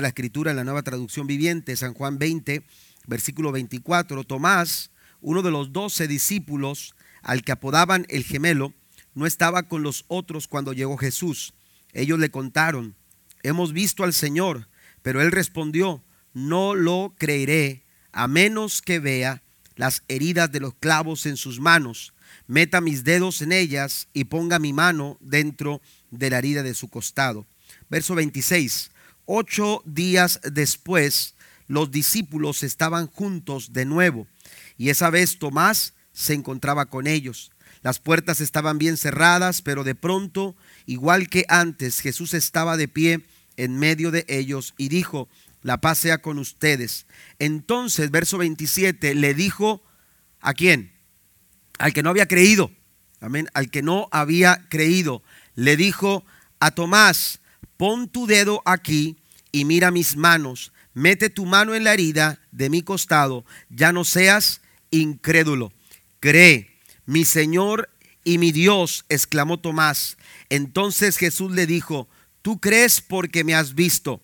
La escritura en la nueva traducción viviente, San Juan 20, versículo 24, Tomás, uno de los doce discípulos al que apodaban el gemelo, no estaba con los otros cuando llegó Jesús. Ellos le contaron, hemos visto al Señor, pero él respondió, no lo creeré a menos que vea las heridas de los clavos en sus manos, meta mis dedos en ellas y ponga mi mano dentro de la herida de su costado. Verso 26. Ocho días después, los discípulos estaban juntos de nuevo, y esa vez Tomás se encontraba con ellos. Las puertas estaban bien cerradas, pero de pronto, igual que antes, Jesús estaba de pie en medio de ellos y dijo, la paz sea con ustedes. Entonces, verso 27, le dijo, ¿a quién? Al que no había creído. Amén. Al que no había creído. Le dijo a Tomás, pon tu dedo aquí y mira mis manos. Mete tu mano en la herida de mi costado. Ya no seas incrédulo. Cree mi Señor y mi Dios, exclamó Tomás. Entonces Jesús le dijo, tú crees porque me has visto.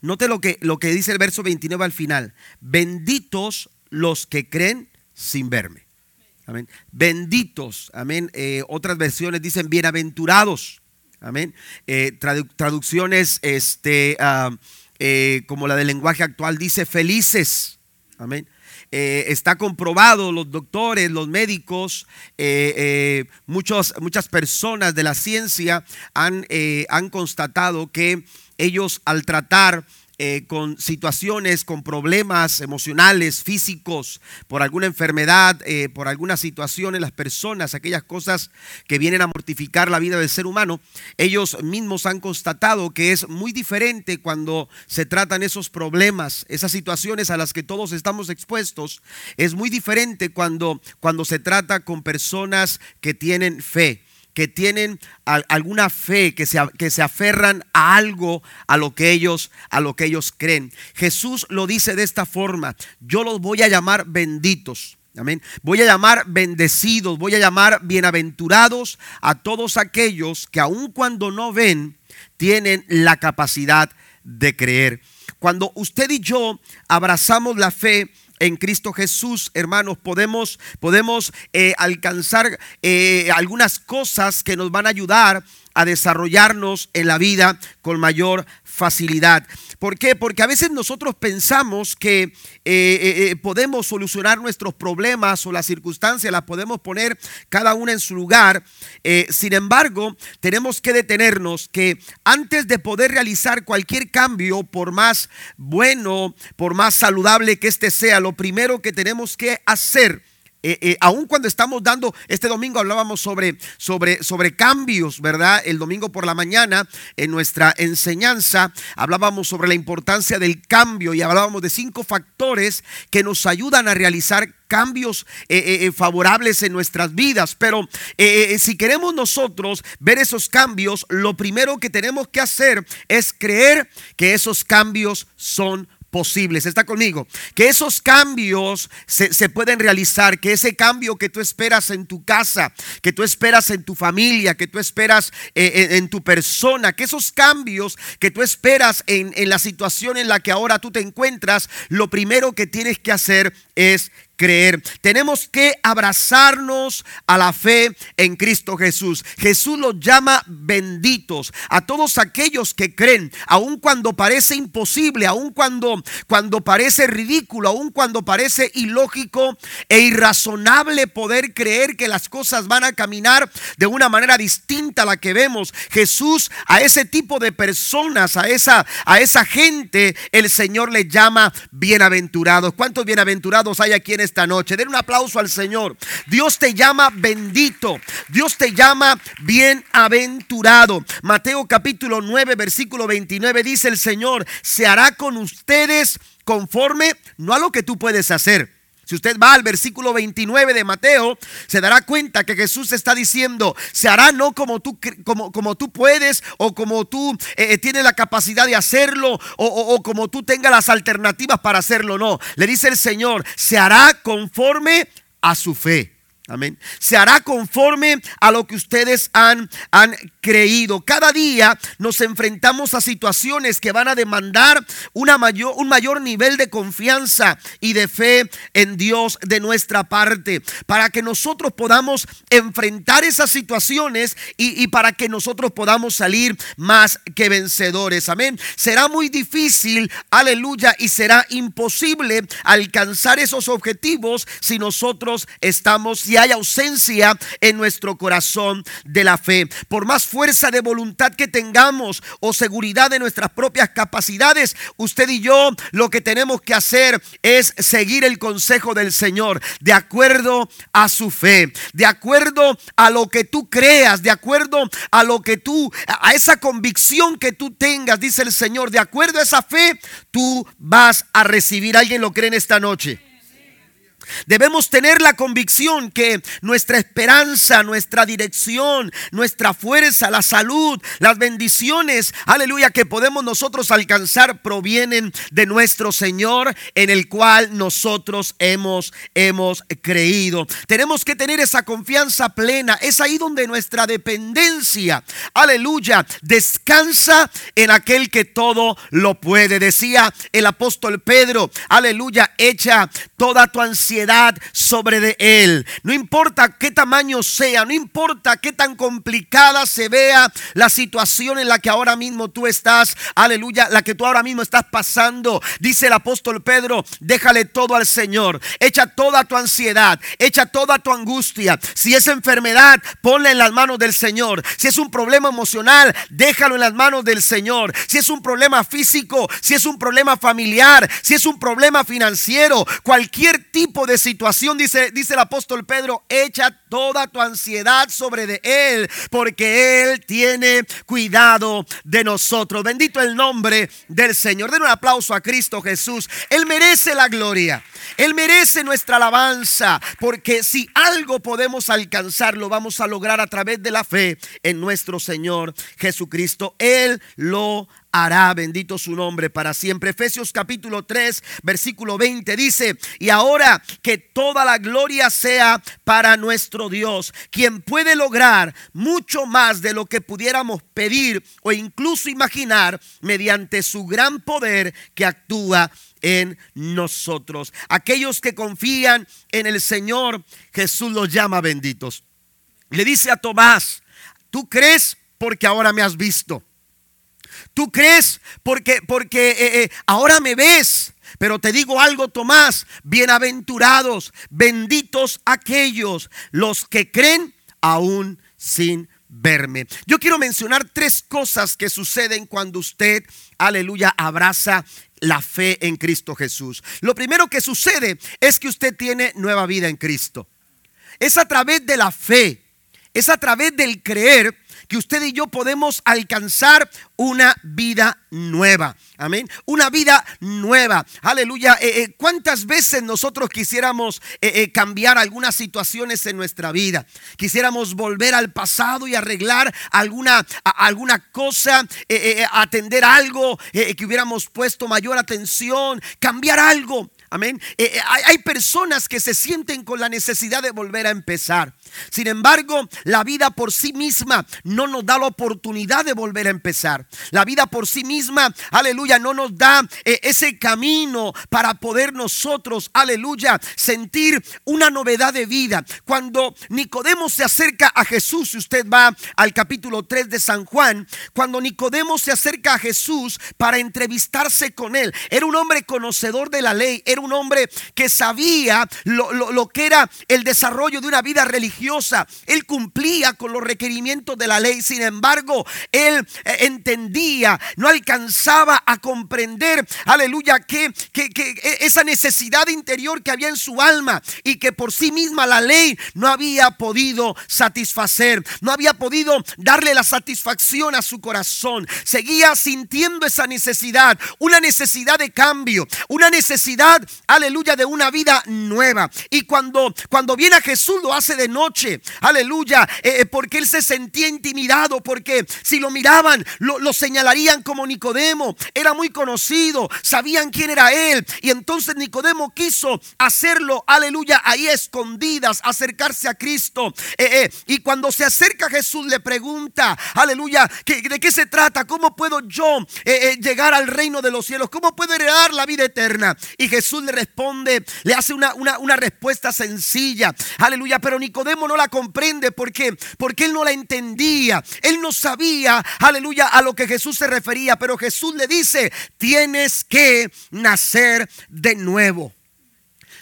Note lo que, lo que dice el verso 29 al final. Benditos los que creen sin verme. Amén. Benditos. Amén. Eh, otras versiones dicen bienaventurados. Amén. Eh, traducciones este, ah, eh, como la del lenguaje actual dice felices. Amén. Eh, está comprobado, los doctores, los médicos, eh, muchas personas de la ciencia han, han constatado que ellos al tratar eh, con situaciones, con problemas emocionales, físicos, por alguna enfermedad, eh, por alguna situación en las personas, aquellas cosas que vienen a mortificar la vida del ser humano, ellos mismos han constatado que es muy diferente cuando se tratan esos problemas, esas situaciones a las que todos estamos expuestos, es muy diferente cuando, cuando se trata con personas que tienen fe que tienen alguna fe, que se, que se aferran a algo, a lo que ellos, a lo que ellos creen. Jesús lo dice de esta forma: Yo los voy a llamar benditos. Amén. Voy a llamar bendecidos, voy a llamar bienaventurados a todos aquellos que aun cuando no ven, tienen la capacidad de creer. Cuando usted y yo abrazamos la fe, en Cristo Jesús, hermanos, podemos, podemos eh, alcanzar eh, algunas cosas que nos van a ayudar a desarrollarnos en la vida con mayor facilidad. ¿Por qué? Porque a veces nosotros pensamos que eh, eh, eh, podemos solucionar nuestros problemas o las circunstancias, las podemos poner cada una en su lugar. sin embargo, tenemos que detenernos que antes de poder realizar cualquier cambio, por más bueno, por más saludable que éste sea, lo primero que tenemos que hacer eh, eh, aun cuando estamos dando, este domingo hablábamos sobre, sobre, sobre cambios, ¿verdad? El domingo por la mañana en nuestra enseñanza hablábamos sobre la importancia del cambio y hablábamos de cinco factores que nos ayudan a realizar cambios eh, favorables en nuestras vidas. Pero si queremos nosotros ver esos cambios, lo primero que tenemos que hacer es creer que esos cambios son posibles. Está conmigo. Que esos cambios se, pueden realizar, que ese cambio que tú esperas en tu casa, que tú esperas en tu familia, que tú esperas eh, en, tu persona, que esos cambios que tú esperas en, en la situación en la que ahora tú te encuentras, lo primero que tienes que hacer es creer. Tenemos que abrazarnos a la fe en Cristo Jesús. Jesús los llama benditos a todos aquellos que creen, aun cuando parece imposible, aun cuando, cuando parece ridículo, aun cuando parece ilógico e irrazonable poder creer que las cosas van a caminar de una manera distinta a la que vemos. Jesús a ese tipo de personas, a esa, a esa gente, el Señor le llama bienaventurados. ¿Cuántos bienaventurados hay aquí en este esta noche. Den un aplauso al Señor. Dios te llama bendito. Dios te llama bienaventurado. Mateo capítulo 9, versículo 29 dice el Señor, se hará con ustedes conforme no a lo que tú puedes hacer. Si usted va al versículo 29 de Mateo, se dará cuenta que Jesús está diciendo, se hará no como tú, como, como tú puedes o como tú eh, eh, tienes la capacidad de hacerlo o, o como tú tengas las alternativas para hacerlo. No, le dice el Señor, se hará conforme a su fe. Amén. Se hará conforme a lo que ustedes han, han creído. Cada día nos enfrentamos a situaciones que van a demandar una mayor, un mayor nivel de confianza y de fe en Dios de nuestra parte. Para que nosotros podamos enfrentar esas situaciones y, y para que nosotros podamos salir más que vencedores. Amén. Será muy difícil, aleluya, y será imposible alcanzar esos objetivos si nosotros estamos y hay ausencia en nuestro corazón de la fe. Por más fuerza de voluntad que tengamos o seguridad de nuestras propias capacidades, usted y yo lo que tenemos que hacer es seguir el consejo del Señor de acuerdo a su fe, de acuerdo a lo que tú creas, de acuerdo a lo que tú, a esa convicción que tú tengas, dice el Señor, de acuerdo a esa fe, tú vas a recibir. ¿Alguien lo cree en esta noche? Debemos tener la convicción que nuestra esperanza, nuestra dirección, nuestra fuerza, la salud, las bendiciones, aleluya, que podemos nosotros alcanzar provienen de nuestro Señor en el cual nosotros hemos, hemos creído. Tenemos que tener esa confianza plena. Es ahí donde nuestra dependencia, aleluya, descansa en aquel que todo lo puede. Decía el apóstol Pedro, aleluya, echa toda tu ansiedad sobre de él. No importa qué tamaño sea, no importa qué tan complicada se vea la situación en la que ahora mismo tú estás, aleluya, la que tú ahora mismo estás pasando. Dice el apóstol Pedro, déjale todo al Señor, echa toda tu ansiedad, echa toda tu angustia. Si es enfermedad, ponla en las manos del Señor. Si es un problema emocional, déjalo en las manos del Señor. Si es un problema físico, si es un problema familiar, si es un problema financiero, cualquier tipo de situación, dice, dice el apóstol Pedro, echa toda tu ansiedad sobre de Él, porque Él tiene cuidado de nosotros. Bendito el nombre del Señor. Den un aplauso a Cristo Jesús. Él merece la gloria. Él merece nuestra alabanza, porque si algo podemos alcanzar, lo vamos a lograr a través de la fe en nuestro Señor Jesucristo. Él lo hará, bendito su nombre para siempre. Efesios capítulo 3, versículo 20 dice, y ahora que toda la gloria sea para nuestro Dios, quien puede lograr mucho más de lo que pudiéramos pedir o incluso imaginar mediante su gran poder que actúa en nosotros. Aquellos que confían en el Señor, Jesús los llama benditos. Le dice a Tomás, tú crees porque ahora me has visto. Tú crees porque, porque eh, eh, ahora me ves. Pero te digo algo, Tomás, bienaventurados, benditos aquellos, los que creen aún sin verme. Yo quiero mencionar tres cosas que suceden cuando usted, aleluya, abraza la fe en Cristo Jesús. Lo primero que sucede es que usted tiene nueva vida en Cristo. Es a través de la fe, es a través del creer que usted y yo podemos alcanzar una vida nueva. Amén. Una vida nueva. Aleluya. Eh, eh, ¿Cuántas veces nosotros quisiéramos eh, cambiar algunas situaciones en nuestra vida? Quisiéramos volver al pasado y arreglar alguna, alguna cosa, atender algo que hubiéramos puesto mayor atención, cambiar algo. Amén. hay personas que se sienten con la necesidad de volver a empezar. Sin embargo, la vida por sí misma no nos da la oportunidad de volver a empezar. La vida por sí misma, aleluya, no nos da eh, ese camino para poder nosotros, aleluya, sentir una novedad de vida. Cuando Nicodemo se acerca a Jesús, si usted va al capítulo 3 de San Juan, cuando Nicodemo se acerca a Jesús para entrevistarse con él, era un hombre conocedor de la ley, era un hombre que sabía lo, lo que era el desarrollo de una vida religiosa él cumplía con los requerimientos de la ley. Sin embargo, él eh, entendía, no alcanzaba a comprender, aleluya, que, que, e, esa necesidad interior que había en su alma y que por sí misma la ley no había podido satisfacer, no había podido darle la satisfacción a su corazón. Seguía sintiendo esa necesidad, una necesidad de cambio, una necesidad, aleluya, de una vida nueva. Y cuando, cuando viene a Jesús lo hace de noche Aleluya. Eh, eh, porque él se sentía intimidado. Porque si lo miraban, lo, señalarían como Nicodemo. Era muy conocido. Sabían quién era él. Y entonces Nicodemo quiso hacerlo. Aleluya. Ahí escondidas. Acercarse a Cristo. Eh, y cuando se acerca Jesús le pregunta. Aleluya. ¿De qué se trata? ¿Cómo puedo yo llegar al reino de los cielos? ¿Cómo puedo heredar la vida eterna? Y Jesús le responde. Le hace una, una, una respuesta sencilla. Aleluya, pero Nicodemo no la comprende porque porque él no la entendía. Él no sabía, aleluya, a lo que Jesús se refería, pero Jesús le dice, "Tienes que nacer de nuevo."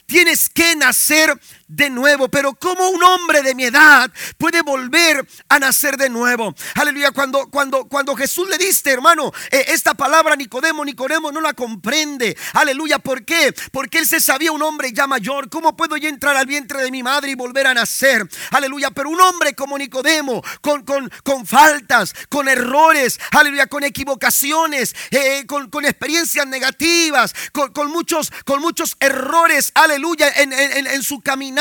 Tienes que nacer de nuevo. Pero como un hombre de mi edad puede volver a nacer de nuevo? Aleluya. Cuando, cuando, cuando Jesús le diste, hermano, eh, esta palabra Nicodemo, Nicodemo no la comprende. Aleluya. ¿Por qué? Porque él se sabía un hombre ya mayor. ¿Cómo puedo yo entrar al vientre de mi madre y volver a nacer? Aleluya. Pero un hombre como Nicodemo, con, con, con faltas, con errores, aleluya, con equivocaciones, eh, con, con, experiencias negativas, con, con, muchos, con muchos errores, aleluya, en, en, en su caminar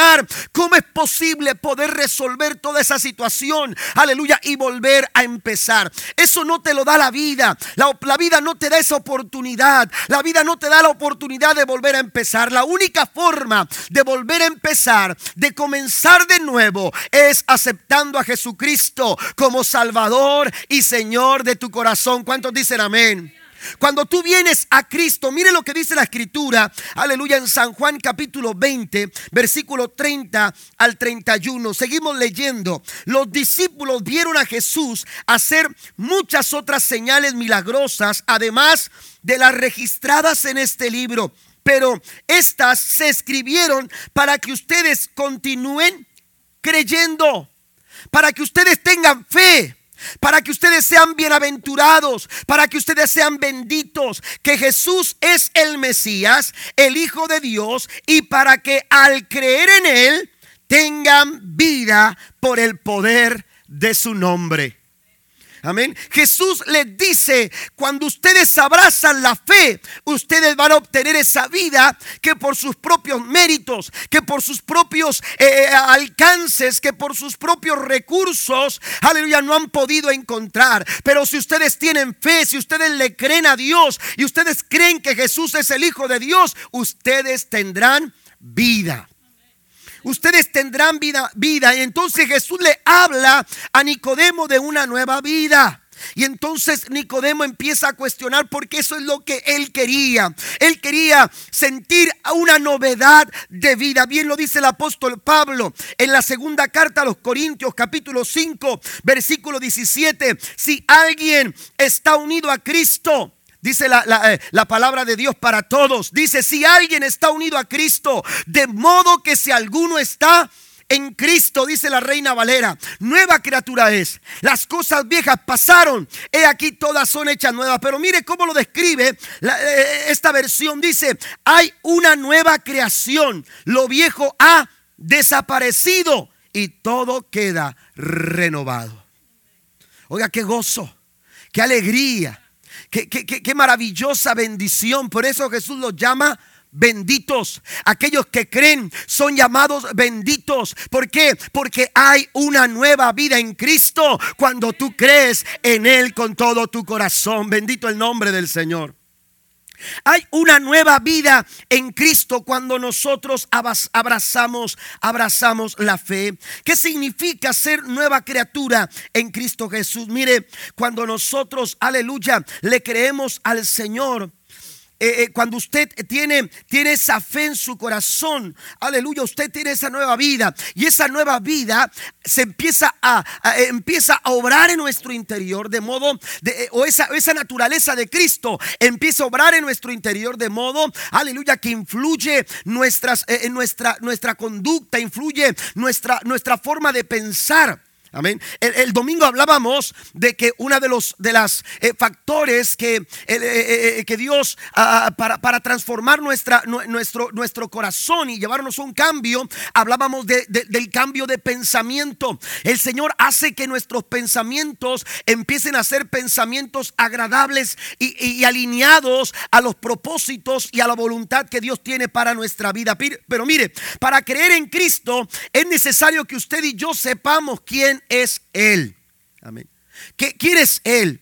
¿Cómo es posible poder resolver toda esa situación? Aleluya. Y volver a empezar. Eso no te lo da la vida. La, la vida no te da esa oportunidad. La vida no te da la oportunidad de volver a empezar. La única forma de volver a empezar, de comenzar de nuevo, es aceptando a Jesucristo como Salvador y Señor de tu corazón. ¿Cuántos dicen amén? Cuando tú vienes a Cristo, mire lo que dice la escritura, aleluya, en San Juan capítulo 20, versículo 30 al 31. Seguimos leyendo. Los discípulos vieron a Jesús hacer muchas otras señales milagrosas, además de las registradas en este libro. Pero estas se escribieron para que ustedes continúen creyendo, para que ustedes tengan fe para que ustedes sean bienaventurados, para que ustedes sean benditos, que Jesús es el Mesías, el Hijo de Dios, y para que al creer en Él tengan vida por el poder de su nombre. Amén. Jesús les dice, cuando ustedes abrazan la fe, ustedes van a obtener esa vida que por sus propios méritos, que por sus propios eh, eh, alcances, que por sus propios recursos, aleluya, no han podido encontrar. Pero si ustedes tienen fe, si ustedes le creen a Dios y ustedes creen que Jesús es el Hijo de Dios, ustedes tendrán vida ustedes tendrán vida, vida. Y entonces Jesús le habla a Nicodemo de una nueva vida. Y entonces Nicodemo empieza a cuestionar porque eso es lo que él quería. Él quería sentir una novedad de vida. Bien lo dice el apóstol Pablo en la segunda carta a los Corintios capítulo 5 versículo 17. Si alguien está unido a Cristo, Dice eh, la, palabra de Dios para todos. Dice, si alguien está unido a Cristo, de modo que si alguno está en Cristo, dice la reina Valera, nueva criatura es. Las cosas viejas pasaron, he aquí todas son hechas nuevas. Pero mire cómo lo describe eh, esta versión. Dice, hay una nueva creación. Lo viejo ha desaparecido y todo queda renovado. Oiga, qué gozo, qué alegría Qué, maravillosa bendición. Por eso Jesús los llama benditos. Aquellos que creen son llamados benditos. ¿Por qué? Porque hay una nueva vida en Cristo cuando tú crees en Él con todo tu corazón. Bendito el nombre del Señor. Hay una nueva vida en Cristo cuando nosotros abrazamos, abrazamos la fe. ¿Qué significa ser nueva criatura en Cristo Jesús? Mire, cuando nosotros, aleluya, le creemos al Señor, eh, eh, cuando usted tiene, tiene esa fe en su corazón, aleluya, usted tiene esa nueva vida y esa nueva vida se empieza a, empieza a obrar en nuestro interior de modo, de, eh, o esa, esa naturaleza de Cristo empieza a obrar en nuestro interior de modo, aleluya, que influye nuestras, en nuestra, nuestra conducta, influye nuestra, nuestra forma de pensar. Amén. El, domingo hablábamos de que uno de los de las eh, factores que, eh, eh, que Dios ah, para, para, transformar nuestra, nuestro, nuestro corazón y llevarnos a un cambio, hablábamos del cambio de pensamiento. El Señor hace que nuestros pensamientos empiecen a ser pensamientos agradables y, y alineados a los propósitos y a la voluntad que Dios tiene para nuestra vida. Pero mire, para creer en Cristo es necesario que usted y yo sepamos quién es Él? Amén. ¿Quién es Él?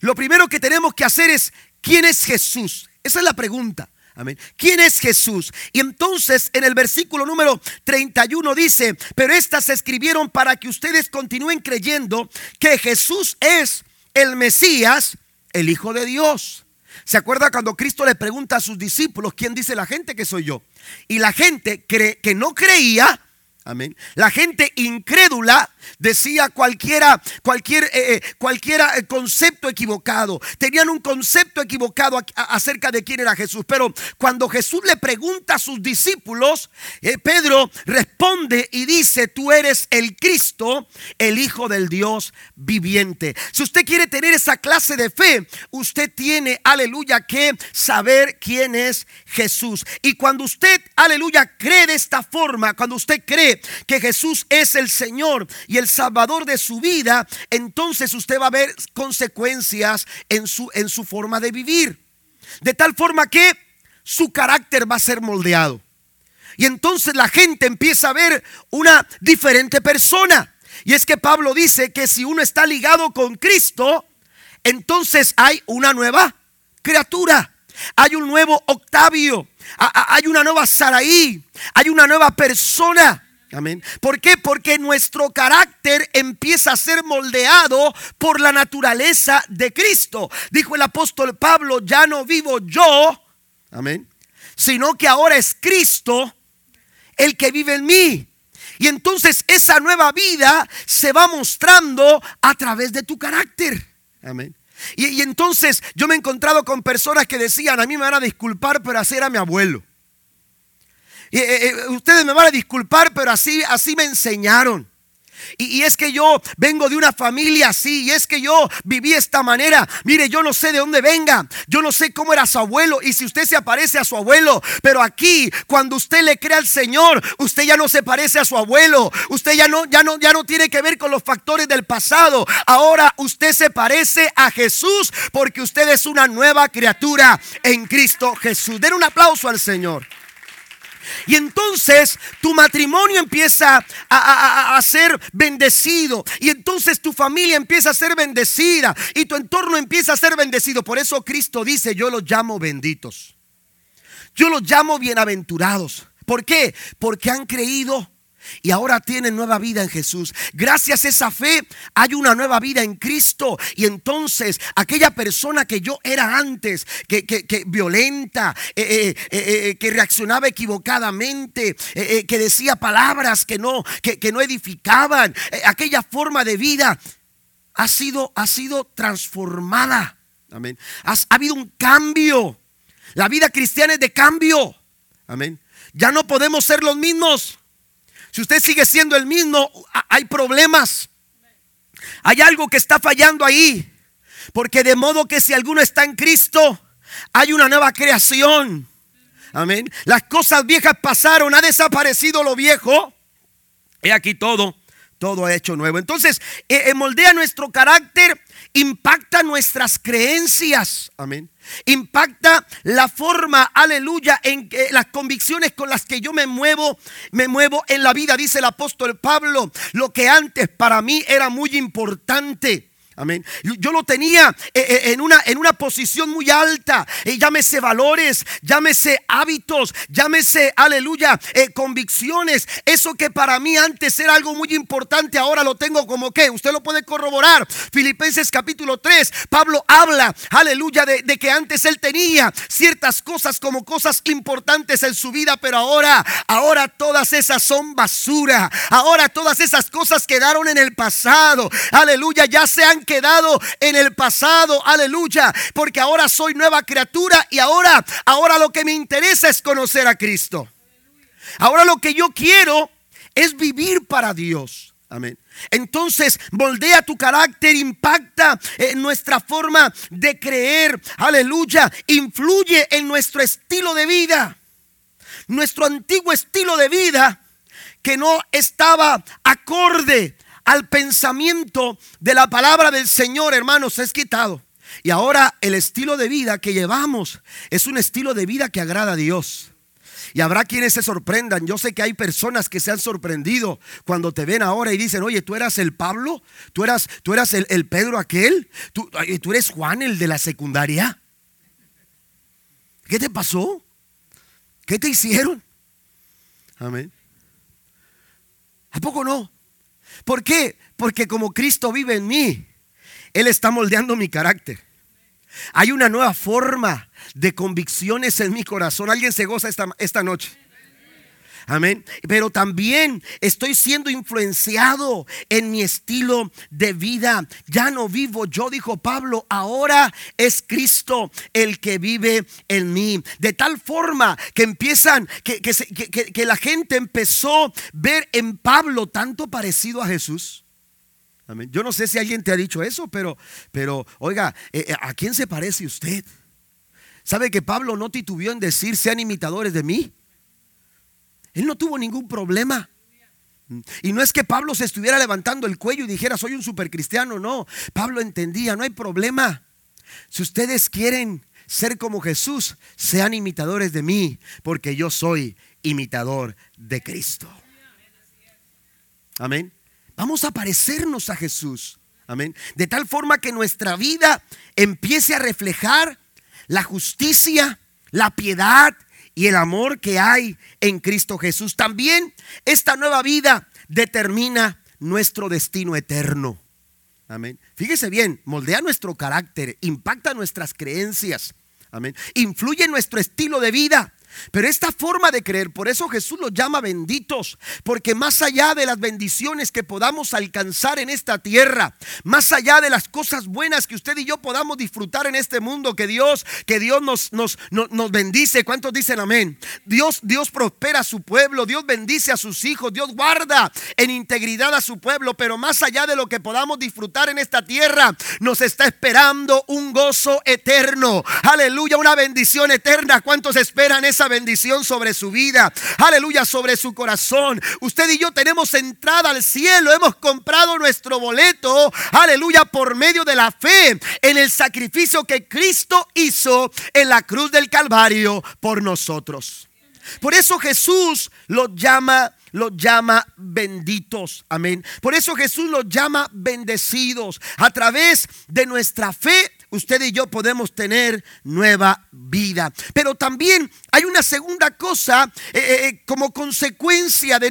Lo primero que tenemos que hacer es, ¿quién es Jesús? Esa es la pregunta. Amén. ¿Quién es Jesús? Y entonces en el versículo número 31 dice, pero estas se escribieron para que ustedes continúen creyendo que Jesús es el Mesías, el Hijo de Dios. ¿Se acuerda cuando Cristo le pregunta a sus discípulos, ¿quién dice la gente que soy yo? Y la gente que no creía, Amén. La gente incrédula decía cualquiera, cualquier, eh, eh, cualquiera eh, concepto equivocado. Tenían un concepto equivocado acerca de quién era Jesús. Pero cuando Jesús le pregunta a sus discípulos, Pedro responde y dice, tú eres el Cristo, el Hijo del Dios viviente. Si usted quiere tener esa clase de fe, usted tiene, aleluya, que saber quién es Jesús. Y cuando usted, aleluya, cree de esta forma, cuando usted cree que Jesús es el Señor y el Salvador de su vida, entonces usted va a ver consecuencias en su, en su forma de vivir. De tal forma que su carácter va a ser moldeado. Y entonces la gente empieza a ver una diferente persona. Y es que Pablo dice que si uno está ligado con Cristo, entonces hay una nueva criatura. Hay un nuevo Octavio. Hay una nueva Saraí. Hay una nueva persona. Amén. ¿Por qué? Porque nuestro carácter empieza a ser moldeado por la naturaleza de Cristo. Dijo el apóstol Pablo, ya no vivo yo, amén, sino que ahora es Cristo el que vive en mí. Y entonces esa nueva vida se va mostrando a través de tu carácter. Amén. Y, entonces yo me he encontrado con personas que decían, a mí me van a disculpar, pero así era mi abuelo. Eh, eh, ustedes me van a disculpar, pero así, así me enseñaron. Y, es que yo vengo de una familia así, y es que yo viví esta manera. Mire, yo no sé de dónde venga, yo no sé cómo era su abuelo, y si usted se aparece a su abuelo, pero aquí, cuando usted le cree al Señor, usted ya no se parece a su abuelo, usted ya no, ya no, ya no tiene que ver con los factores del pasado. Ahora usted se parece a Jesús porque usted es una nueva criatura en Cristo Jesús. Den un aplauso al Señor. Y entonces tu matrimonio empieza a, ser bendecido. Y entonces tu familia empieza a ser bendecida. Y tu entorno empieza a ser bendecido. Por eso Cristo dice, yo los llamo benditos. Yo los llamo bienaventurados. ¿Por qué? Porque han creído y ahora tienen nueva vida en Jesús. Gracias a esa fe hay una nueva vida en Cristo. Y entonces aquella persona que yo era antes, que, violenta, eh, eh, eh, que reaccionaba equivocadamente, que decía palabras que no, que, no edificaban, aquella forma de vida ha sido, ha sido transformada. Amén. ha habido un cambio. La vida cristiana es de cambio. Amén. Ya no podemos ser los mismos. Si usted sigue siendo el mismo, hay problemas. Hay algo que está fallando ahí. Porque de modo que si alguno está en Cristo, hay una nueva creación. Amén. Las cosas viejas pasaron, ha desaparecido lo viejo. He aquí todo, todo ha hecho nuevo. Entonces, eh, eh, moldea nuestro carácter, impacta nuestras creencias. Amén impacta la forma, aleluya, en que las convicciones con las que yo me muevo, me muevo en la vida, dice el apóstol Pablo, lo que antes para mí era muy importante Amén. Yo lo tenía eh, eh, en una, en una posición muy alta. Eh, llámese valores, llámese hábitos, llámese, aleluya, convicciones. Eso que para mí antes era algo muy importante, ahora lo tengo como que. Usted lo puede corroborar. Filipenses capítulo 3, Pablo habla, aleluya, de, de que antes él tenía ciertas cosas como cosas importantes en su vida, pero ahora, ahora todas esas son basura. Ahora todas esas cosas quedaron en el pasado. Aleluya, ya se han quedado en el pasado, aleluya, porque ahora soy nueva criatura y ahora, ahora lo que me interesa es conocer a Cristo. Ahora lo que yo quiero es vivir para Dios. Amén. Entonces moldea tu carácter, impacta en nuestra forma de creer, aleluya, influye en nuestro estilo de vida. Nuestro antiguo estilo de vida que no estaba acorde al pensamiento de la palabra del Señor, hermanos, es quitado. Y ahora el estilo de vida que llevamos es un estilo de vida que agrada a Dios. Y habrá quienes se sorprendan. Yo sé que hay personas que se han sorprendido cuando te ven ahora y dicen, oye, tú eras el Pablo, tú eras, tú eras el, Pedro aquel, ¿Tú, tú eres Juan el de la secundaria. ¿Qué te pasó? ¿Qué te hicieron? Amén. ¿A poco no? ¿Por qué? Porque como Cristo vive en mí, Él está moldeando mi carácter. Hay una nueva forma de convicciones en mi corazón. Alguien se goza esta, esta noche. Amén. Pero también estoy siendo influenciado en mi estilo de vida. Ya no vivo yo, dijo Pablo, ahora es Cristo el que vive en mí. De tal forma que empiezan, que, que, la gente empezó a ver en Pablo tanto parecido a Jesús. Amén. Yo no sé si alguien te ha dicho eso, pero, pero oiga, eh, eh, ¿a quién se parece usted? ¿Sabe que Pablo no titubeó en decir sean imitadores de mí? Él no tuvo ningún problema. Y no es que Pablo se estuviera levantando el cuello y dijera soy un supercristiano, no. Pablo entendía, no hay problema. Si ustedes quieren ser como Jesús, sean imitadores de mí, porque yo soy imitador de Cristo. Amén. Vamos a parecernos a Jesús. Amén. De tal forma que nuestra vida empiece a reflejar la justicia, la piedad y el amor que hay en Cristo Jesús. También esta nueva vida determina nuestro destino eterno. Amén. Fíjese bien, moldea nuestro carácter, impacta nuestras creencias. Amén. Influye en nuestro estilo de vida. Pero esta forma de creer, por eso Jesús los llama benditos, porque más allá de las bendiciones que podamos alcanzar en esta tierra, más allá de las cosas buenas que usted y yo podamos disfrutar en este mundo, que Dios, que Dios nos, nos, nos, bendice. ¿Cuántos dicen amén? Dios, Dios prospera a su pueblo, Dios bendice a sus hijos, Dios guarda en integridad a su pueblo, pero más allá de lo que podamos disfrutar en esta tierra, nos está esperando un gozo eterno. Aleluya, una bendición eterna. ¿Cuántos esperan esa bendición sobre su vida. Aleluya, sobre su corazón. Usted y yo tenemos entrada al cielo. Hemos comprado nuestro boleto. Aleluya, por medio de la fe en el sacrificio que Cristo hizo en la cruz del Calvario por nosotros. Por eso Jesús los llama los llama benditos. Amén. Por eso Jesús los llama bendecidos. A través de nuestra fe usted y yo podemos tener nueva vida. Pero también hay una segunda cosa eh, eh, eh, como consecuencia de,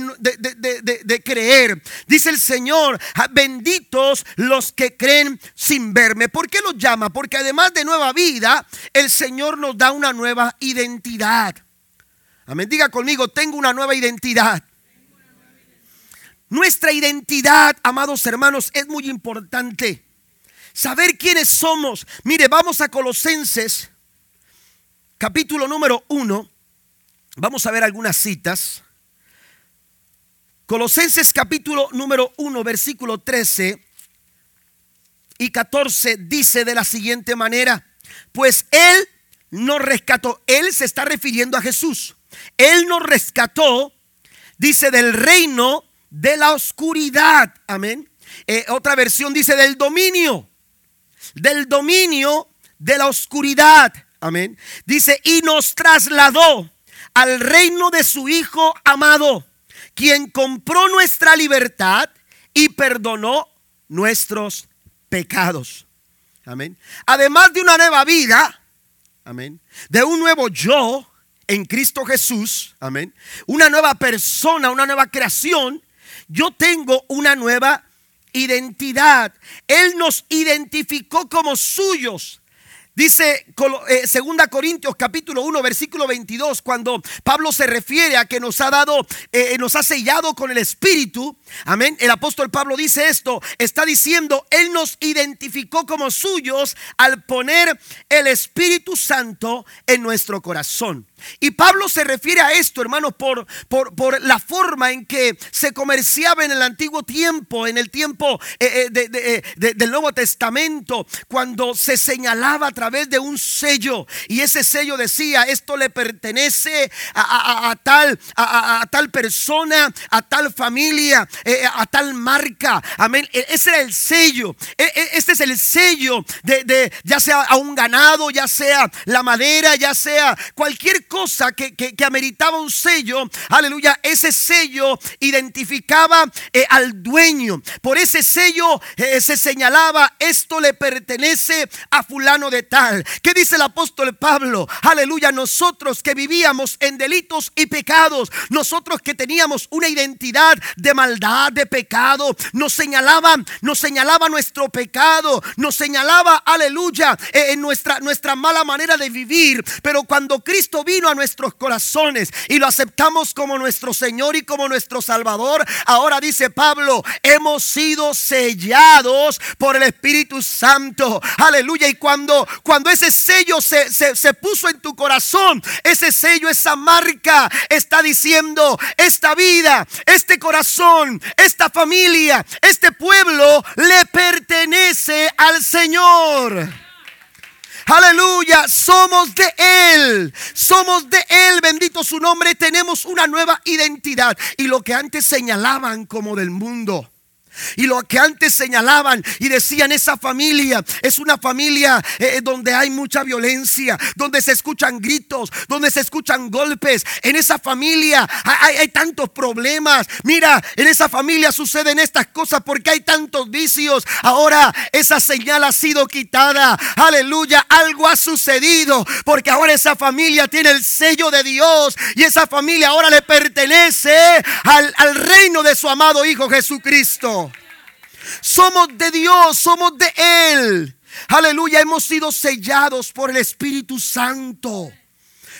de, creer. Dice el Señor, ah, benditos los que creen sin verme. ¿Por qué los llama? Porque además de nueva vida, el Señor nos da una nueva identidad. Amén. Diga conmigo, tengo una nueva identidad. Nuestra identidad, amados hermanos, es muy importante saber quiénes somos. Mire, vamos a Colosenses, capítulo número 1. Vamos a ver algunas citas. Colosenses capítulo número 1, versículo 13 y 14 dice de la siguiente manera, pues Él nos rescató, Él se está refiriendo a Jesús, Él nos rescató, dice, del reino de la oscuridad, amén. Eh, otra versión dice del dominio del dominio de la oscuridad. Amén. Dice, y nos trasladó al reino de su Hijo amado, quien compró nuestra libertad y perdonó nuestros pecados. Amén. Además de una nueva vida, amén, de un nuevo yo en Cristo Jesús, amén, una nueva persona, una nueva creación, yo tengo una nueva identidad. Él nos identificó como suyos. Dice 2 eh, Corintios capítulo 1 versículo 22 cuando Pablo se refiere a que nos ha dado, eh, nos ha sellado con el Espíritu. Amén. El apóstol Pablo dice esto, está diciendo, Él nos identificó como suyos al poner el Espíritu Santo en nuestro corazón. Y Pablo se refiere a esto, hermanos, por, por, la forma en que se comerciaba en el antiguo tiempo, en el tiempo eh, eh, del Nuevo Testamento, cuando se señalaba a través de un sello. Y ese sello decía, esto le pertenece a, tal, a, tal persona, a tal familia, eh, a tal marca. Amén. E, ese era el sello. E, e, este es el sello de, ya sea a un ganado, ya sea la madera, ya sea cualquier cosa que, ameritaba un sello, aleluya, ese sello identificaba eh, al dueño. Por ese sello eh, se señalaba, esto le pertenece a fulano de tal. ¿Qué dice el apóstol Pablo? Aleluya, nosotros que vivíamos en delitos y pecados, nosotros que teníamos una identidad de maldad, de pecado, nos señalaba, nos señalaba nuestro pecado, nos señalaba, aleluya, eh, en nuestra, nuestra mala manera de vivir. Pero cuando Cristo vino a nuestros corazones y lo aceptamos como nuestro Señor y como nuestro Salvador, ahora dice Pablo, hemos sido sellados por el Espíritu Santo. Aleluya. Y cuando, cuando ese sello se, se puso en tu corazón, ese sello, esa marca está diciendo, esta vida, este corazón, esta familia, este pueblo le pertenece al Señor. Aleluya, somos de Él, somos de Él, bendito su nombre, tenemos una nueva identidad. Y lo que antes señalaban como del mundo, y lo que antes señalaban y decían, esa familia es una familia eh, donde hay mucha violencia, donde se escuchan gritos, donde se escuchan golpes. En esa familia hay, tantos problemas. Mira, en esa familia suceden estas cosas porque hay tantos vicios. Ahora esa señal ha sido quitada. Aleluya, algo ha sucedido porque ahora esa familia tiene el sello de Dios y esa familia ahora le pertenece al reino de su amado Hijo Jesucristo. Somos de Dios, somos de Él. Aleluya, hemos sido sellados por el Espíritu Santo.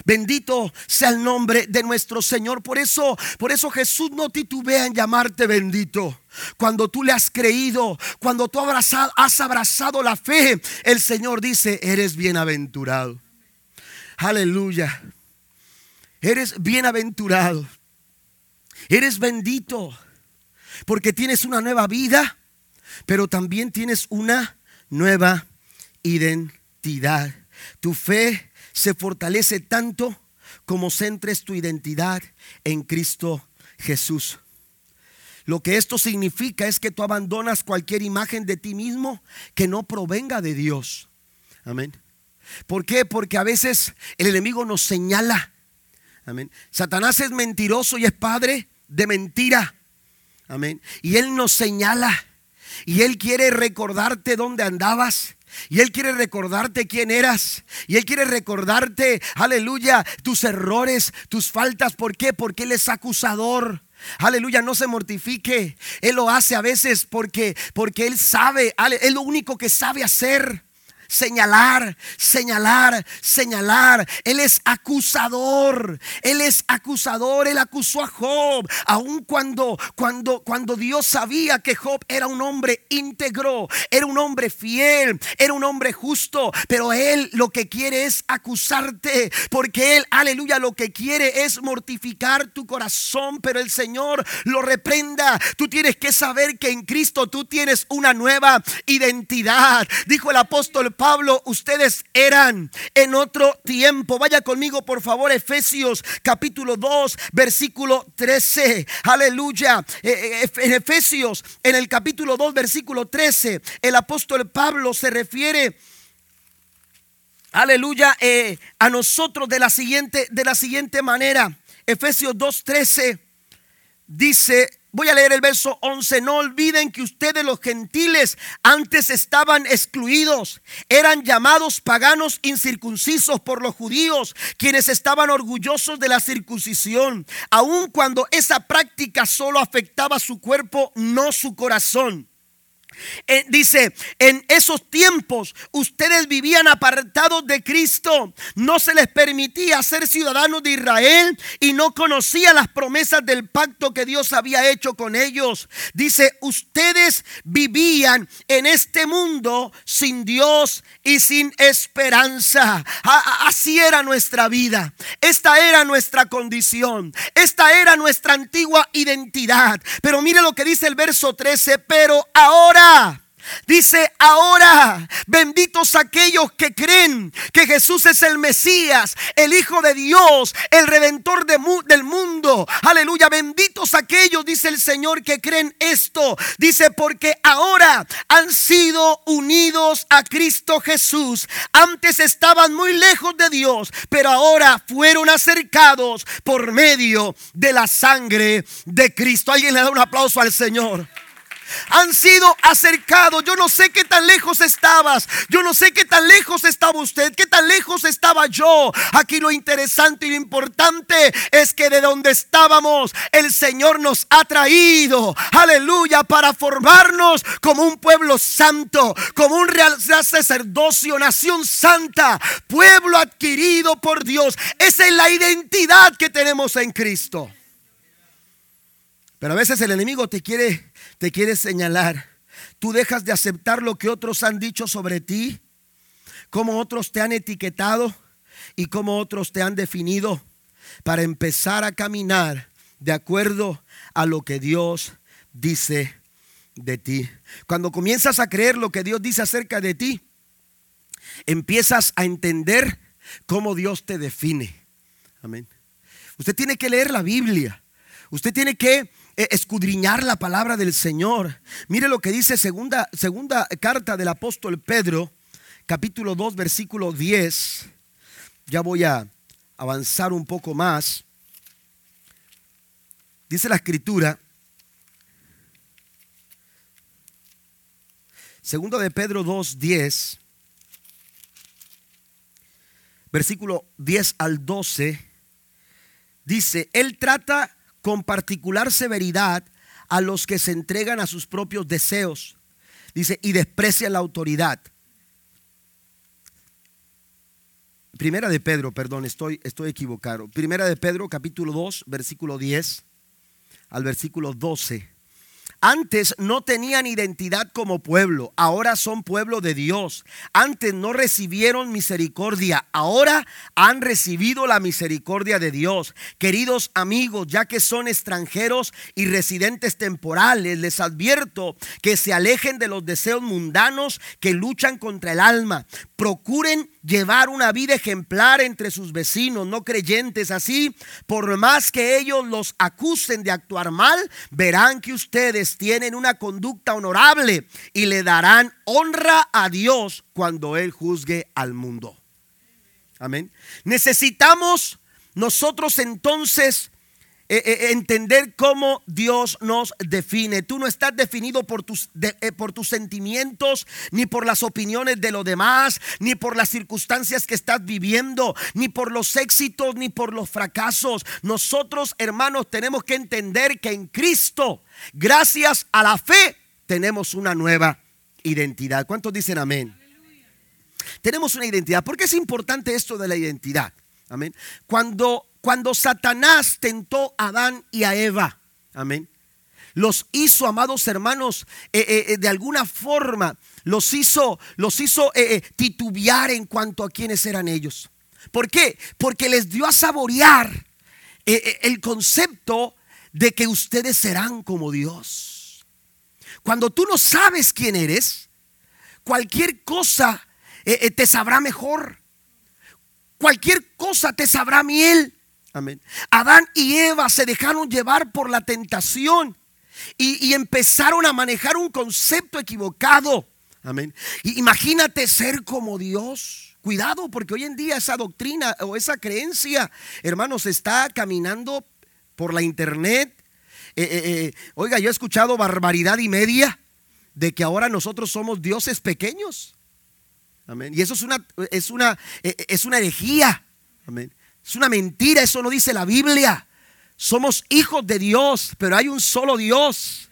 Bendito sea el nombre de nuestro Señor. Por eso, por eso Jesús no titubea en llamarte bendito. Cuando tú le has creído, cuando tú has abrazado la fe, el Señor dice, eres bienaventurado. Aleluya. Eres bienaventurado. Eres bendito. Porque tienes una nueva vida pero también tienes una nueva identidad. Tu fe se fortalece tanto como centres tu identidad en Cristo Jesús. Lo que esto significa es que tú abandonas cualquier imagen de ti mismo que no provenga de Dios. Amén. ¿Por qué? Porque a veces el enemigo nos señala. Amén. Satanás es mentiroso y es padre de mentira. Amén. Y él nos señala. Y Él quiere recordarte dónde andabas. Y Él quiere recordarte quién eras. Y Él quiere recordarte, aleluya, tus errores, tus faltas. ¿Por qué? Porque Él es acusador. Aleluya, no se mortifique. Él lo hace a veces porque, porque Él sabe, es lo único que sabe hacer señalar, señalar, señalar. Él es acusador. Él es acusador. Él acusó a Job, aun cuando cuando cuando Dios sabía que Job era un hombre íntegro, era un hombre fiel, era un hombre justo, pero él lo que quiere es acusarte, porque él, aleluya, lo que quiere es mortificar tu corazón, pero el Señor lo reprenda. Tú tienes que saber que en Cristo tú tienes una nueva identidad. Dijo el apóstol Pablo, ustedes eran en otro tiempo. Vaya conmigo, por favor, Efesios capítulo 2, versículo 13. Aleluya. Eh, eh, en Efesios, en el capítulo 2, versículo 13, el apóstol Pablo se refiere aleluya, eh, a nosotros de la siguiente, de la siguiente manera. Efesios 2.13 dice, Voy a leer el verso 11. No olviden que ustedes los gentiles antes estaban excluidos. Eran llamados paganos incircuncisos por los judíos, quienes estaban orgullosos de la circuncisión, aun cuando esa práctica solo afectaba su cuerpo, no su corazón. Eh, dice, en esos tiempos ustedes vivían apartados de Cristo, no se les permitía ser ciudadanos de Israel y no conocían las promesas del pacto que Dios había hecho con ellos. Dice, ustedes vivían en este mundo sin Dios y sin esperanza. Así era nuestra vida. Esta era nuestra condición. Esta era nuestra antigua identidad. Pero mire lo que dice el verso 13, pero ahora Dice, ahora benditos aquellos que creen que Jesús es el Mesías, el Hijo de Dios, el Redentor del mundo. Aleluya, benditos aquellos, dice el Señor, que creen esto. Dice, porque ahora han sido unidos a Cristo Jesús. Antes estaban muy lejos de Dios, pero ahora fueron acercados por medio de la sangre de Cristo. Alguien le da un aplauso al Señor han sido acercados. Yo no sé qué tan lejos estabas. Yo no sé qué tan lejos estaba usted, qué tan lejos estaba yo. Aquí lo interesante y lo importante es que de donde estábamos, el Señor nos ha traído. Aleluya, para formarnos como un pueblo santo, como un real sacerdocio, nación santa, pueblo adquirido por Dios. Esa es la identidad que tenemos en Cristo. Pero a veces el enemigo te quiere te quieres señalar. Tú dejas de aceptar lo que otros han dicho sobre ti, cómo otros te han etiquetado y cómo otros te han definido para empezar a caminar de acuerdo a lo que Dios dice de ti. Cuando comienzas a creer lo que Dios dice acerca de ti, empiezas a entender cómo Dios te define. Amén. Usted tiene que leer la Biblia. Usted tiene que escudriñar la palabra del Señor. Mire lo que dice segunda, segunda carta del apóstol Pedro, capítulo 2, versículo 10. Ya voy a avanzar un poco más. Dice la escritura, segundo de Pedro 2, 10, versículo 10 al 12, dice, Él trata con particular severidad a los que se entregan a sus propios deseos. Dice, y desprecian la autoridad. Primera de Pedro, perdón, estoy, estoy equivocado. Primera de Pedro, capítulo 2, versículo 10 al versículo 12. Antes no tenían identidad como pueblo, ahora son pueblo de Dios. Antes no recibieron misericordia, ahora han recibido la misericordia de Dios. Queridos amigos, ya que son extranjeros y residentes temporales, les advierto que se alejen de los deseos mundanos que luchan contra el alma. Procuren llevar una vida ejemplar entre sus vecinos no creyentes. Así, por más que ellos los acusen de actuar mal, verán que ustedes tienen una conducta honorable y le darán honra a Dios cuando Él juzgue al mundo. Amén. Necesitamos nosotros entonces eh, eh, entender cómo Dios nos define. Tú no estás definido por tus, eh, por tus sentimientos, ni por las opiniones de los demás, ni por las circunstancias que estás viviendo, ni por los éxitos, ni por los fracasos. Nosotros, hermanos, tenemos que entender que en Cristo, gracias a la fe, tenemos una nueva identidad. ¿Cuántos dicen amén? Tenemos una identidad. ¿Por qué es importante esto de la identidad? Amén. Cuando cuando Satanás tentó a Adán y a Eva, amén, los hizo, amados hermanos, eh, eh, eh, de alguna forma, los hizo, los hizo titubear en cuanto a quiénes eran ellos. ¿Por qué? Porque les dio a saborear el concepto de que ustedes serán como Dios. Cuando tú no sabes quién eres, cualquier cosa te sabrá mejor. Cualquier cosa te sabrá miel. Amén. Adán y Eva se dejaron llevar por la tentación y, empezaron a manejar un concepto equivocado. Amén. imagínate ser como Dios. Cuidado, porque hoy en día esa doctrina o esa creencia, hermanos, está caminando por la internet. Eh, eh, eh, oiga, yo he escuchado barbaridad y media de que ahora nosotros somos dioses pequeños. Amén. Y eso es una, es una, es una herejía. Amén. Es una mentira, eso no dice la Biblia. Somos hijos de Dios, pero hay un solo Dios.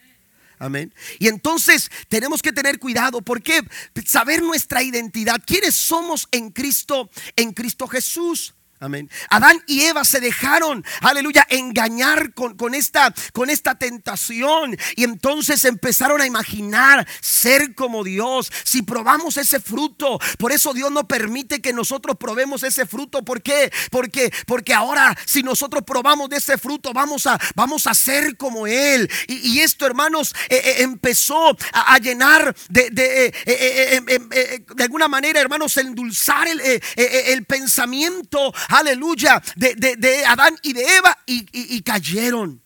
Amén. Y entonces tenemos que tener cuidado porque saber nuestra identidad, quiénes somos en Cristo, en Cristo Jesús. Amén. Adán y Eva se dejaron, aleluya, engañar con, con, esta, con esta tentación. Y entonces empezaron a imaginar ser como Dios. Si probamos ese fruto, por eso Dios no permite que nosotros probemos ese fruto. ¿Por qué? Porque, porque ahora si nosotros probamos de ese fruto, vamos a, vamos a ser como Él. Y, esto, hermanos, eh, eh, empezó a, llenar de, de, eh, de, alguna manera, hermanos, endulzar el, el pensamiento aleluya, de, Adán y de Eva y, cayeron.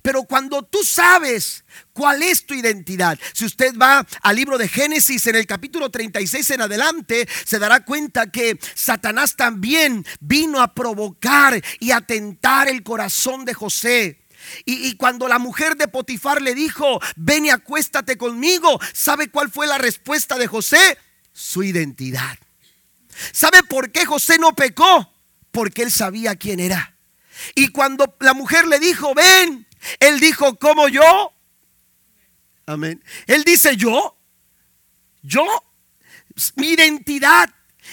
Pero cuando tú sabes cuál es tu identidad, si usted va al libro de Génesis en el capítulo 36 en adelante, se dará cuenta que Satanás también vino a provocar y a tentar el corazón de José. Y, y, cuando la mujer de Potifar le dijo, ven y acuéstate conmigo, ¿sabe cuál fue la respuesta de José? Su identidad. ¿Sabe por qué José no pecó? Porque él sabía quién era. Y cuando la mujer le dijo, ven, él dijo, ¿cómo yo? Amén. Él dice, yo, yo, mi identidad.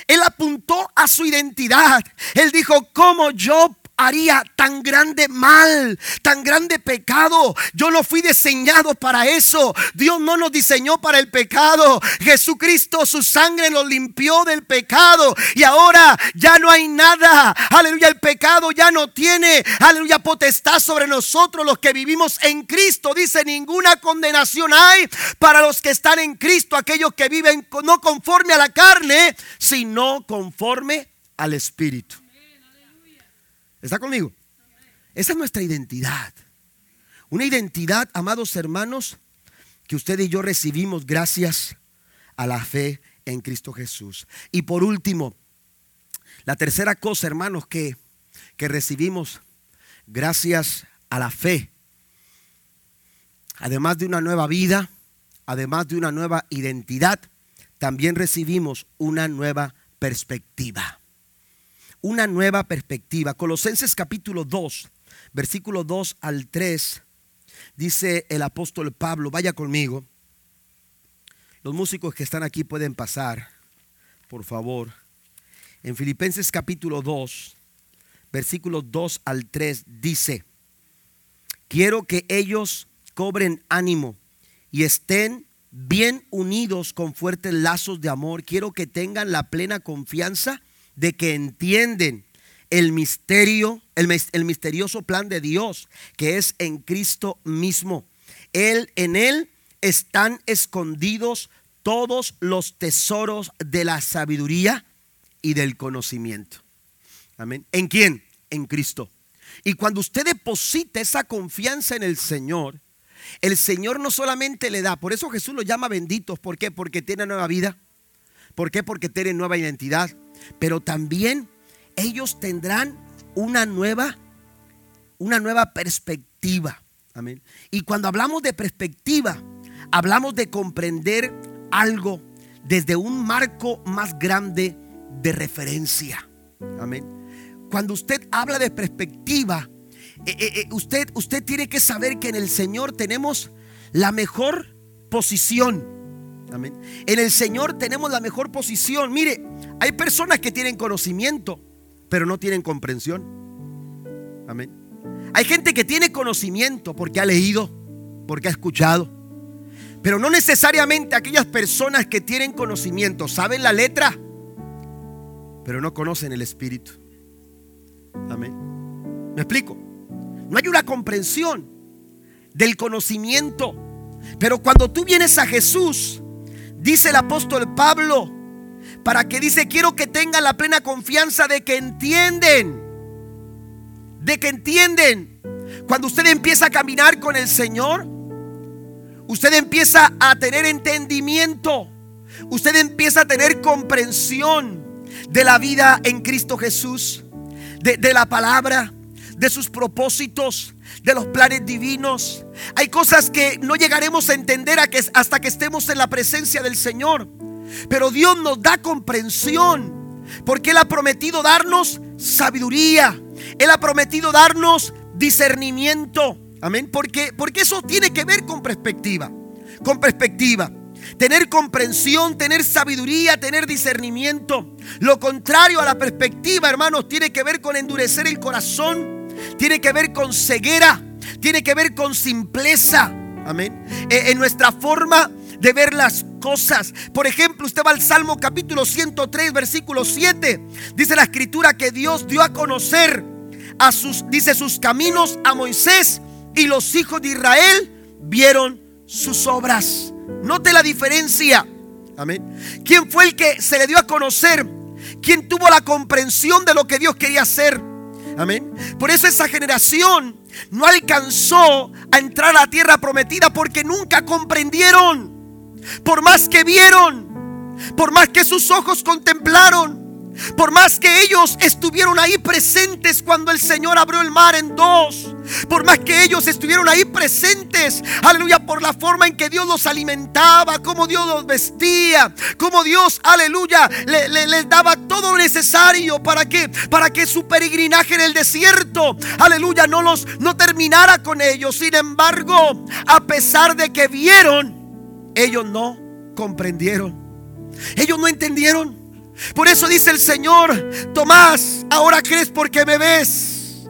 Él apuntó a su identidad. Él dijo, ¿cómo yo haría tan grande mal, tan grande pecado. Yo no fui diseñado para eso. Dios no nos diseñó para el pecado. Jesucristo, su sangre nos limpió del pecado. Y ahora ya no hay nada. Aleluya, el pecado ya no tiene, aleluya, potestad sobre nosotros los que vivimos en Cristo. Dice, ninguna condenación hay para los que están en Cristo, aquellos que viven no conforme a la carne, sino conforme al Espíritu. ¿Está conmigo? Esa es nuestra identidad. Una identidad, amados hermanos, que usted y yo recibimos gracias a la fe en Cristo Jesús. Y por último, la tercera cosa, hermanos, que, que recibimos gracias a la fe, además de una nueva vida, además de una nueva identidad, también recibimos una nueva perspectiva una nueva perspectiva. Colosenses capítulo 2, versículo 2 al 3, dice el apóstol Pablo, vaya conmigo. Los músicos que están aquí pueden pasar, por favor. En Filipenses capítulo 2, versículo 2 al 3 dice, quiero que ellos cobren ánimo y estén bien unidos con fuertes lazos de amor. Quiero que tengan la plena confianza de que entienden el misterio, el, misterioso plan de Dios que es en Cristo mismo. Él, en Él están escondidos todos los tesoros de la sabiduría y del conocimiento. Amén. ¿En quién? En Cristo. Y cuando usted deposita esa confianza en el Señor, el Señor no solamente le da, por eso Jesús lo llama benditos, ¿por qué? Porque tiene nueva vida. ¿Por qué? Porque tiene nueva identidad pero también ellos tendrán una nueva, una nueva perspectiva. Amén. Y cuando hablamos de perspectiva, hablamos de comprender algo desde un marco más grande de referencia. Amén. Cuando usted habla de perspectiva, eh, eh, eh, usted, usted tiene que saber que en el Señor tenemos la mejor posición. Amén. En el Señor tenemos la mejor posición. Mire, hay personas que tienen conocimiento, pero no tienen comprensión. Amén. Hay gente que tiene conocimiento porque ha leído, porque ha escuchado. Pero no necesariamente aquellas personas que tienen conocimiento saben la letra, pero no conocen el espíritu. Amén. ¿Me explico? No hay una comprensión del conocimiento. Pero cuando tú vienes a Jesús, dice el apóstol Pablo, para que dice, quiero que tengan la plena confianza de que entienden, de que entienden. Cuando usted empieza a caminar con el Señor, usted empieza a tener entendimiento, usted empieza a tener comprensión de la vida en Cristo Jesús, de, de la palabra, de sus propósitos, de los planes divinos. Hay cosas que no llegaremos a entender hasta que estemos en la presencia del Señor. Pero Dios nos da comprensión. Porque Él ha prometido darnos sabiduría. Él ha prometido darnos discernimiento. Amén. Porque, porque eso tiene que ver con perspectiva. con perspectiva. Tener comprensión, tener sabiduría, tener discernimiento. Lo contrario a la perspectiva, hermanos, tiene que ver con endurecer el corazón, tiene que ver con ceguera, tiene que ver con simpleza. Amén. E, en nuestra forma de ver las cosas. Por ejemplo, usted va al Salmo capítulo 103, versículo 7. Dice la escritura que Dios dio a conocer a sus, dice, sus caminos a Moisés y los hijos de Israel vieron sus obras. Note la diferencia. Amén. ¿Quién fue el que se le dio a conocer? ¿Quién tuvo la comprensión de lo que Dios quería hacer? Amén. Por eso esa generación no alcanzó a entrar a la tierra prometida porque nunca comprendieron. Por más que vieron, por más que sus ojos contemplaron, por más que ellos estuvieron ahí presentes cuando el Señor abrió el mar en dos. Por más que ellos estuvieron ahí presentes, aleluya, por la forma en que Dios los alimentaba, como Dios los vestía, como Dios, aleluya, les daba todo lo necesario para que, para que su peregrinaje en el desierto, aleluya, no los no terminara con ellos. Sin embargo, a pesar de que vieron, ellos no comprendieron. Ellos no entendieron. Por eso dice el Señor, Tomás, ahora crees porque me ves.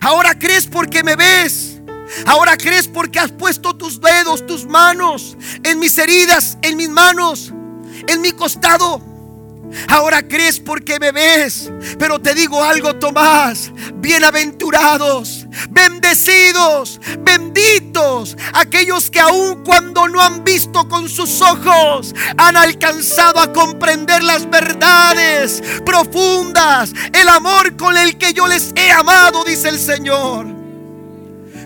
Ahora crees porque me ves. Ahora crees porque has puesto tus dedos, tus manos en mis heridas, en mis manos, en mi costado. Ahora crees porque me ves. Pero te digo algo, Tomás. Bienaventurados, bendecidos, benditos. Aquellos que aun cuando no han visto con sus ojos, han alcanzado a comprender las verdades profundas. El amor con el que yo les he amado, dice el Señor.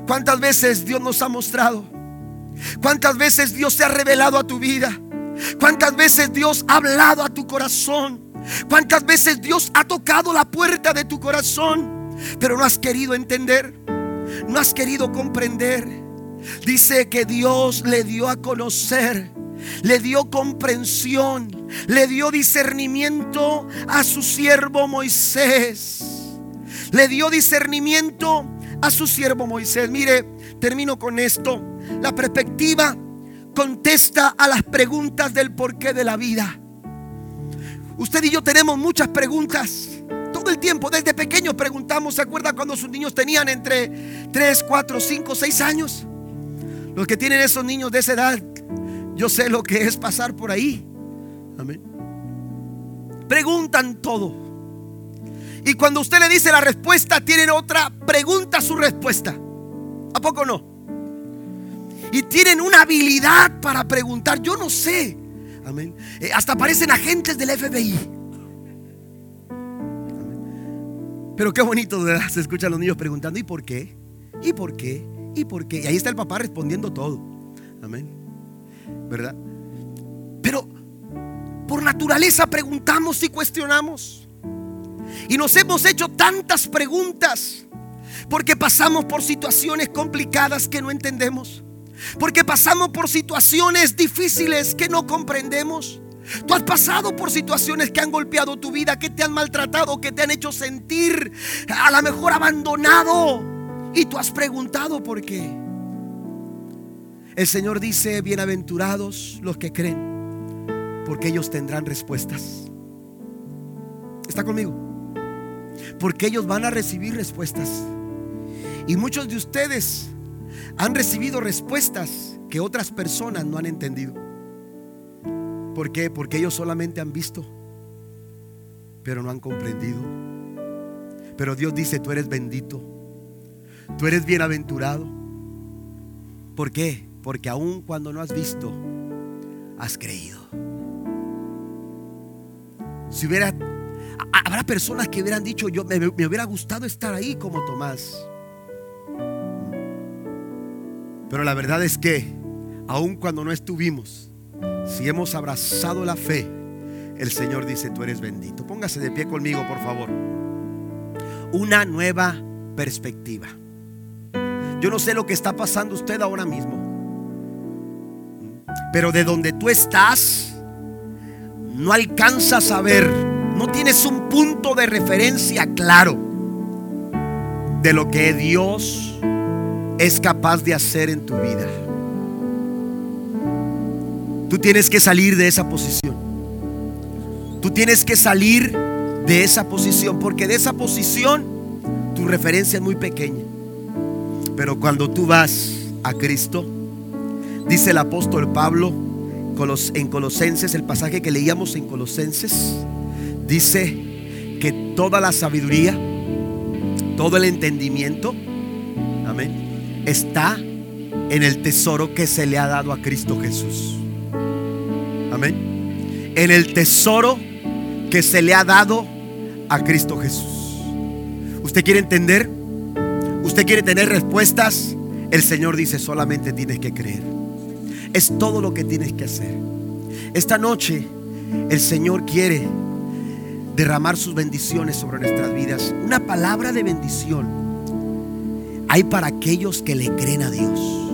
¿Cuántas veces Dios nos ha mostrado? ¿Cuántas veces Dios se ha revelado a tu vida? ¿Cuántas veces Dios ha hablado a tu corazón? ¿Cuántas veces Dios ha tocado la puerta de tu corazón? Pero no has querido entender, no has querido comprender. Dice que Dios le dio a conocer, le dio comprensión, le dio discernimiento a su siervo Moisés. Le dio discernimiento a su siervo Moisés. Mire, termino con esto. La perspectiva contesta a las preguntas del porqué de la vida. Usted y yo tenemos muchas preguntas. Todo el tiempo, desde pequeños preguntamos, ¿se acuerda cuando sus niños tenían entre 3, 4, 5, 6 años? Los que tienen esos niños de esa edad, yo sé lo que es pasar por ahí. Amén. Preguntan todo. Y cuando usted le dice la respuesta, tienen otra pregunta su respuesta. ¿A poco no? y tienen una habilidad para preguntar. Yo no sé. Amén. Eh, hasta parecen agentes del FBI. Pero qué bonito se escuchan los niños preguntando, ¿y por qué? ¿Y por qué? ¿Y por qué? Y ahí está el papá respondiendo todo. Amén. ¿Verdad? Pero por naturaleza preguntamos y cuestionamos. Y nos hemos hecho tantas preguntas porque pasamos por situaciones complicadas que no entendemos. Porque pasamos por situaciones difíciles que no comprendemos. Tú has pasado por situaciones que han golpeado tu vida, que te han maltratado, que te han hecho sentir a lo mejor abandonado. Y tú has preguntado por qué. El Señor dice, bienaventurados los que creen, porque ellos tendrán respuestas. ¿Está conmigo? Porque ellos van a recibir respuestas. Y muchos de ustedes han recibido respuestas que otras personas no han entendido. ¿Por qué? Porque ellos solamente han visto, pero no han comprendido. Pero Dios dice, tú eres bendito, tú eres bienaventurado. ¿Por qué? Porque aun cuando no has visto, has creído. Si hubiera, habrá personas que hubieran dicho, yo me, me hubiera gustado estar ahí como Tomás. Pero la verdad es que, aun cuando no estuvimos, si hemos abrazado la fe, el Señor dice, tú eres bendito. Póngase de pie conmigo, por favor. Una nueva perspectiva. Yo no sé lo que está pasando usted ahora mismo. Pero de donde tú estás, no alcanzas a ver, no tienes un punto de referencia claro de lo que Dios es capaz de hacer en tu vida. Tú tienes que salir de esa posición. Tú tienes que salir de esa posición, porque de esa posición tu referencia es muy pequeña. Pero cuando tú vas a Cristo, dice el apóstol Pablo en Colosenses, el pasaje que leíamos en Colosenses, dice que toda la sabiduría, todo el entendimiento, amén, está en el tesoro que se le ha dado a Cristo Jesús. Amén. En el tesoro que se le ha dado a Cristo Jesús. ¿Usted quiere entender? ¿Usted quiere tener respuestas? El Señor dice, solamente tienes que creer. Es todo lo que tienes que hacer. Esta noche el Señor quiere derramar sus bendiciones sobre nuestras vidas. Una palabra de bendición hay para aquellos que le creen a Dios.